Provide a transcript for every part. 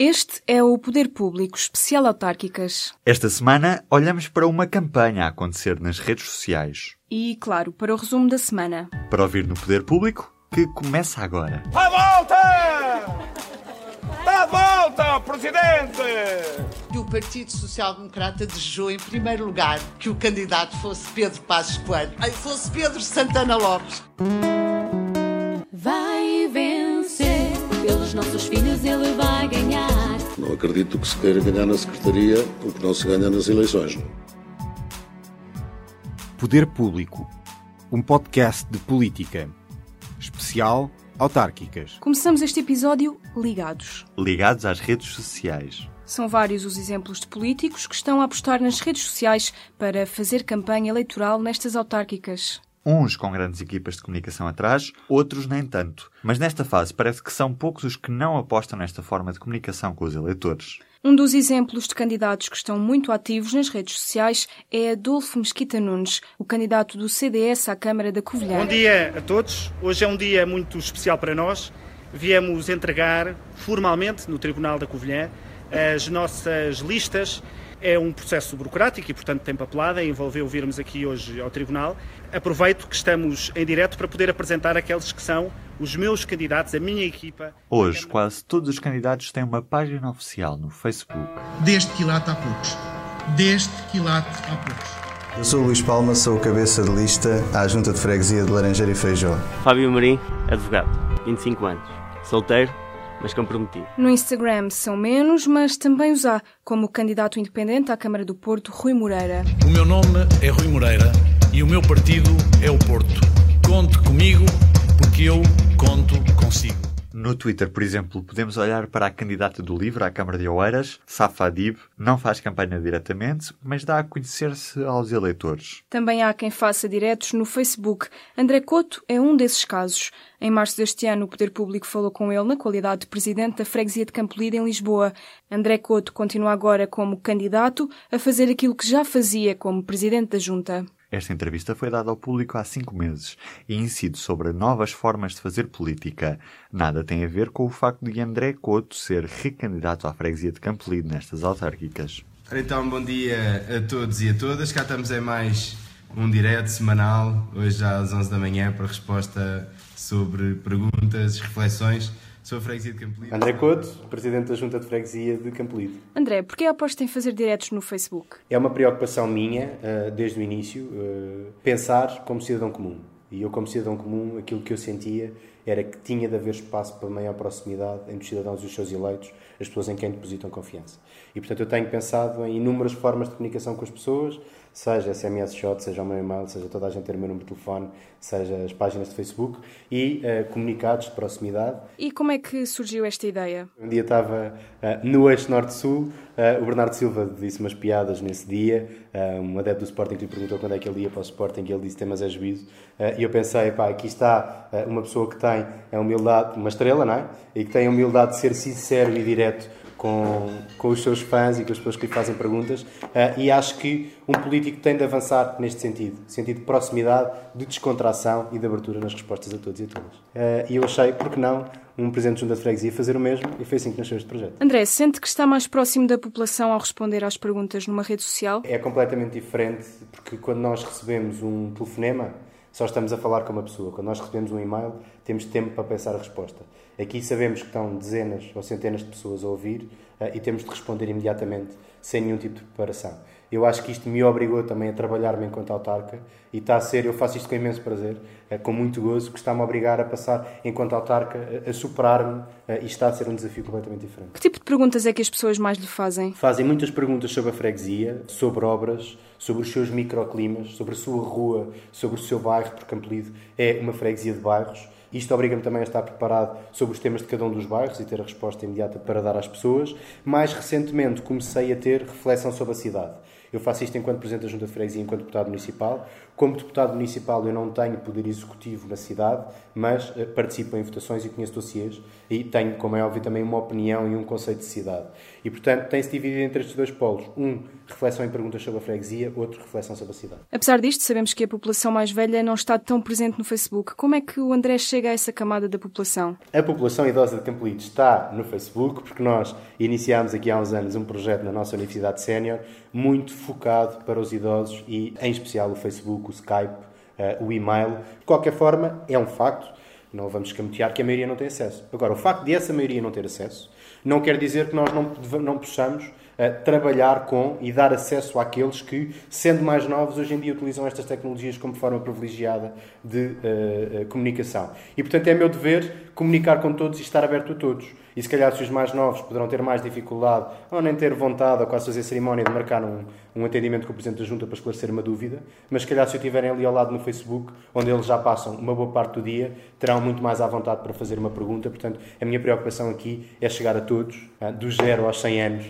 Este é o Poder Público Especial Autárquicas. Esta semana olhamos para uma campanha a acontecer nas redes sociais. E, claro, para o resumo da semana. Para ouvir no Poder Público, que começa agora. À volta! Dá a volta, Presidente! O Partido Social Democrata desejou, em primeiro lugar, que o candidato fosse Pedro Passos Coelho, ai, fosse Pedro Santana Lopes. Pelos nossos filhos ele vai ganhar. Não acredito que se queira ganhar na Secretaria o que não se ganha nas eleições. Poder Público, um podcast de política. Especial Autárquicas. Começamos este episódio ligados. Ligados às redes sociais. São vários os exemplos de políticos que estão a apostar nas redes sociais para fazer campanha eleitoral nestas autárquicas. Uns com grandes equipas de comunicação atrás, outros nem tanto. Mas nesta fase parece que são poucos os que não apostam nesta forma de comunicação com os eleitores. Um dos exemplos de candidatos que estão muito ativos nas redes sociais é Adolfo Mesquita Nunes, o candidato do CDS à Câmara da Covilhã. Bom dia a todos. Hoje é um dia muito especial para nós. Viemos entregar formalmente no Tribunal da Covilhã as nossas listas. É um processo burocrático e, portanto, tem papelada, envolveu virmos aqui hoje ao Tribunal. Aproveito que estamos em direto para poder apresentar aqueles que são os meus candidatos, a minha equipa. Hoje, quase todos os candidatos têm uma página oficial no Facebook. Deste quilate há poucos. Deste quilate há poucos. Eu sou o Luís Palma, sou o cabeça de lista à Junta de Freguesia de Laranjeira e Feijó. Fábio Marim, advogado, 25 anos, solteiro, mas comprometido. No Instagram são menos, mas também os há, como o candidato independente à Câmara do Porto, Rui Moreira. O meu nome é Rui Moreira e o meu partido é o Porto. Conte comigo, porque eu conto consigo. No Twitter, por exemplo, podemos olhar para a candidata do LIVRE à Câmara de Oeiras, Safa Adib. Não faz campanha diretamente, mas dá a conhecer-se aos eleitores. Também há quem faça diretos no Facebook. André Couto é um desses casos. Em março deste ano, o Poder Público falou com ele na qualidade de presidente da freguesia de Campolide, em Lisboa. André Couto continua agora como candidato a fazer aquilo que já fazia como presidente da Junta. Esta entrevista foi dada ao público há cinco meses e incide sobre novas formas de fazer política. Nada tem a ver com o facto de André Couto ser recandidato à freguesia de Campolide nestas autárquicas. Então, bom dia a todos e a todas. Cá estamos em mais um direto semanal, hoje às 11 da manhã, para resposta sobre perguntas, reflexões sobre a freguesia de Campolide. André Couto, Presidente da Junta de Freguesia de Campolide. André, porquê aposta em fazer diretos no Facebook? É uma preocupação minha, desde o início, pensar como cidadão comum. E eu, como cidadão comum, aquilo que eu sentia era que tinha de haver espaço para maior proximidade entre os cidadãos e os seus eleitos, as pessoas em quem depositam confiança. E, portanto, eu tenho pensado em inúmeras formas de comunicação com as pessoas, seja SMS shot, seja o meu e-mail, seja toda a gente ter o meu número de telefone, seja as páginas de Facebook e uh, comunicados de proximidade. E como é que surgiu esta ideia? Um dia estava uh, no eixo norte-sul, uh, o Bernardo Silva disse umas piadas nesse dia, um adepto do Sporting que lhe perguntou quando é que ele ia para o Sporting e ele disse temas é juízo. e eu pensei, pá, aqui está uma pessoa que tem a humildade, uma estrela, não é? E que tem a humildade de ser sincero e direto com, com os seus fãs e com as pessoas que lhe fazem perguntas. Uh, e acho que um político tem de avançar neste sentido sentido de proximidade, de descontração e de abertura nas respostas a todos e a todas. Uh, e eu achei, por que não, um presidente de junta de freguesia fazer o mesmo e foi assim que nasceu este projeto. André, sente que está mais próximo da população ao responder às perguntas numa rede social? É completamente diferente, porque quando nós recebemos um telefonema, só estamos a falar com uma pessoa. Quando nós recebemos um e-mail, temos tempo para pensar a resposta. Aqui sabemos que estão dezenas ou centenas de pessoas a ouvir uh, e temos de responder imediatamente, sem nenhum tipo de preparação. Eu acho que isto me obrigou também a trabalhar-me enquanto autarca e está a ser, eu faço isto com imenso prazer, uh, com muito gozo, que está-me a obrigar a passar, enquanto autarca, a, a superar-me e está a ser um desafio completamente diferente. Que tipo de perguntas é que as pessoas mais lhe fazem? Fazem muitas perguntas sobre a freguesia, sobre obras, sobre os seus microclimas, sobre a sua rua, sobre o seu bairro, porque Campolide é uma freguesia de bairros. Isto obriga-me também a estar preparado sobre os temas de cada um dos bairros e ter a resposta imediata para dar às pessoas. Mais recentemente comecei a ter reflexão sobre a cidade. Eu faço isto enquanto Presidente da Junta de Freguesia e enquanto Deputado Municipal. Como Deputado Municipal eu não tenho poder executivo na cidade, mas uh, participo em votações e conheço dossiês e tenho, como é óbvio, também uma opinião e um conceito de cidade. E, portanto, tem-se dividido entre estes dois polos. Um, reflexão em perguntas sobre a freguesia, outro, reflexão sobre a cidade. Apesar disto, sabemos que a população mais velha não está tão presente no Facebook. Como é que o André chega a essa camada da população? A população idosa de Campolide está no Facebook, porque nós iniciámos aqui há uns anos um projeto na nossa Universidade Sénior muito focado para os idosos e, em especial, o Facebook, o Skype, uh, o e-mail. De qualquer forma, é um facto, não vamos escamotear que a maioria não tem acesso. Agora, o facto de essa maioria não ter acesso não quer dizer que nós não, não possamos uh, trabalhar com e dar acesso àqueles que, sendo mais novos, hoje em dia utilizam estas tecnologias como forma privilegiada de uh, comunicação. E, portanto, é meu dever comunicar com todos e estar aberto a todos. E se calhar se os mais novos poderão ter mais dificuldade ou nem ter vontade ou quase fazer cerimónia de marcar um, um atendimento com o Presidente da Junta para esclarecer uma dúvida, mas se calhar se eu estiverem ali ao lado no Facebook, onde eles já passam uma boa parte do dia, terão muito mais à vontade para fazer uma pergunta. Portanto, a minha preocupação aqui é chegar a todos, do zero aos 100 anos,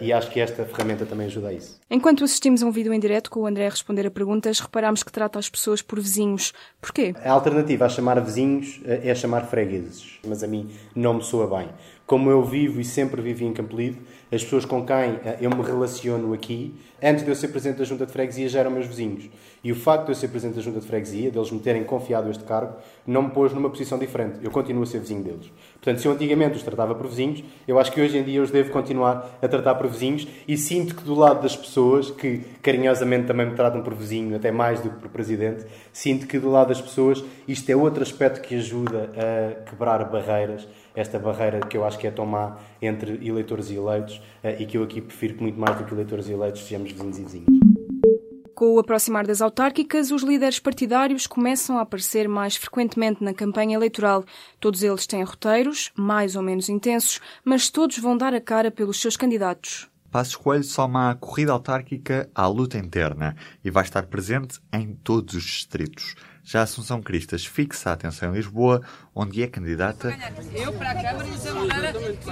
e acho que esta ferramenta também ajuda a isso. Enquanto assistimos a um vídeo em direto com o André a responder a perguntas, reparámos que trata as pessoas por vizinhos. Porquê? A alternativa a chamar vizinhos uh, é chamar fregueses, mas a mim não me soa bem. Como eu vivo e sempre vivi em Campolide, as pessoas com quem uh, eu me relaciono aqui, antes de eu ser Presidente da Junta de Freguesia, já eram meus vizinhos. E o facto de eu ser Presidente da Junta de Freguesia, deles me terem confiado este cargo, não me pôs numa posição diferente. Eu continuo a ser vizinho deles. Portanto, se eu antigamente os tratava por vizinhos, eu acho que hoje em dia os devo continuar a tratar por vizinhos e sinto que do lado das pessoas, que carinhosamente também me tratam por vizinho, até mais do que por Presidente, sinto que do lado das pessoas isto é outro aspecto que ajuda a quebrar barreiras, esta barreira que eu acho que é tão má entre eleitores e eleitos eh, e que eu aqui prefiro que muito mais do que eleitores e eleitos sejamos e. Com o aproximar das autárquicas, os líderes partidários começam a aparecer mais frequentemente na campanha eleitoral. Todos eles têm roteiros, mais ou menos intensos, mas todos vão dar a cara pelos seus candidatos. Passos Coelho soma a corrida autárquica à luta interna e vai estar presente em todos os distritos. Já Assunção Cristas fixa a atenção em Lisboa, onde é candidata. Eu para a Câmara e o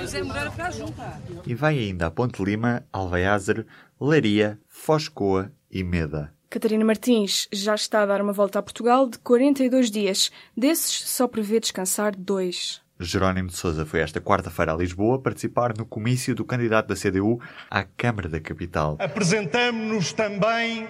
Zé Moreira para a Junta. E vai ainda a Ponte Lima, Alveiazer, Leiria, Foscoa e Meda. Catarina Martins já está a dar uma volta a Portugal de 42 dias. Desses, só prevê descansar dois. Jerónimo de Sousa foi esta quarta-feira a Lisboa participar no comício do candidato da CDU à Câmara da Capital. Apresentamos-nos também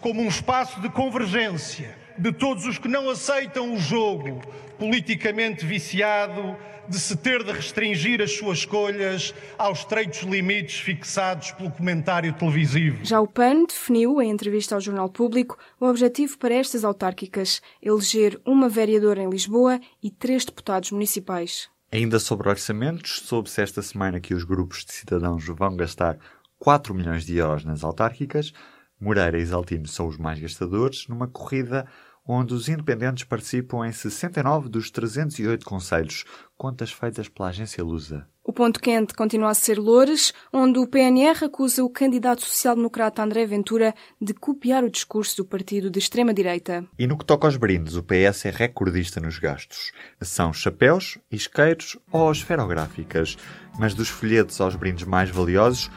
como um espaço de convergência de todos os que não aceitam o jogo politicamente viciado de se ter de restringir as suas escolhas aos estreitos limites fixados pelo comentário televisivo. Já o PAN definiu, em entrevista ao Jornal Público, o objetivo para estas autárquicas: eleger uma vereadora em Lisboa e três deputados municipais. Ainda sobre orçamentos, soube-se esta semana que os grupos de cidadãos vão gastar 4 milhões de euros nas autárquicas. Moreira e Exaltino são os mais gastadores, numa corrida onde os independentes participam em 69 dos 308 conselhos, contas feitas pela agência Lusa. O ponto quente continua a ser Loures, onde o PNR acusa o candidato social-democrata André Ventura de copiar o discurso do partido de extrema-direita. E no que toca aos brindes, o PS é recordista nos gastos. São chapéus, isqueiros ou esferográficas. Mas dos folhetos aos brindes mais valiosos,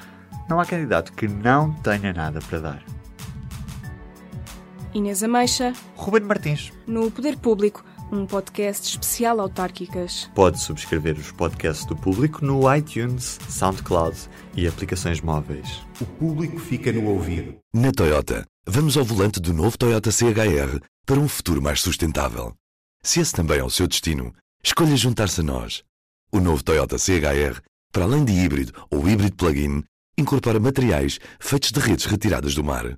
não há candidato que não tenha nada para dar. Inês Ameixa, Ruben Martins, no Poder Público, um podcast especial autárquicas. Pode subscrever os podcasts do Público no iTunes, SoundCloud e aplicações móveis. O público fica no ouvido. Na Toyota, vamos ao volante do novo Toyota CHR para um futuro mais sustentável. Se esse também é o seu destino, escolha juntar-se a nós. O novo Toyota CHR, para além de híbrido ou híbrido plug-in, incorpora materiais feitos de redes retiradas do mar.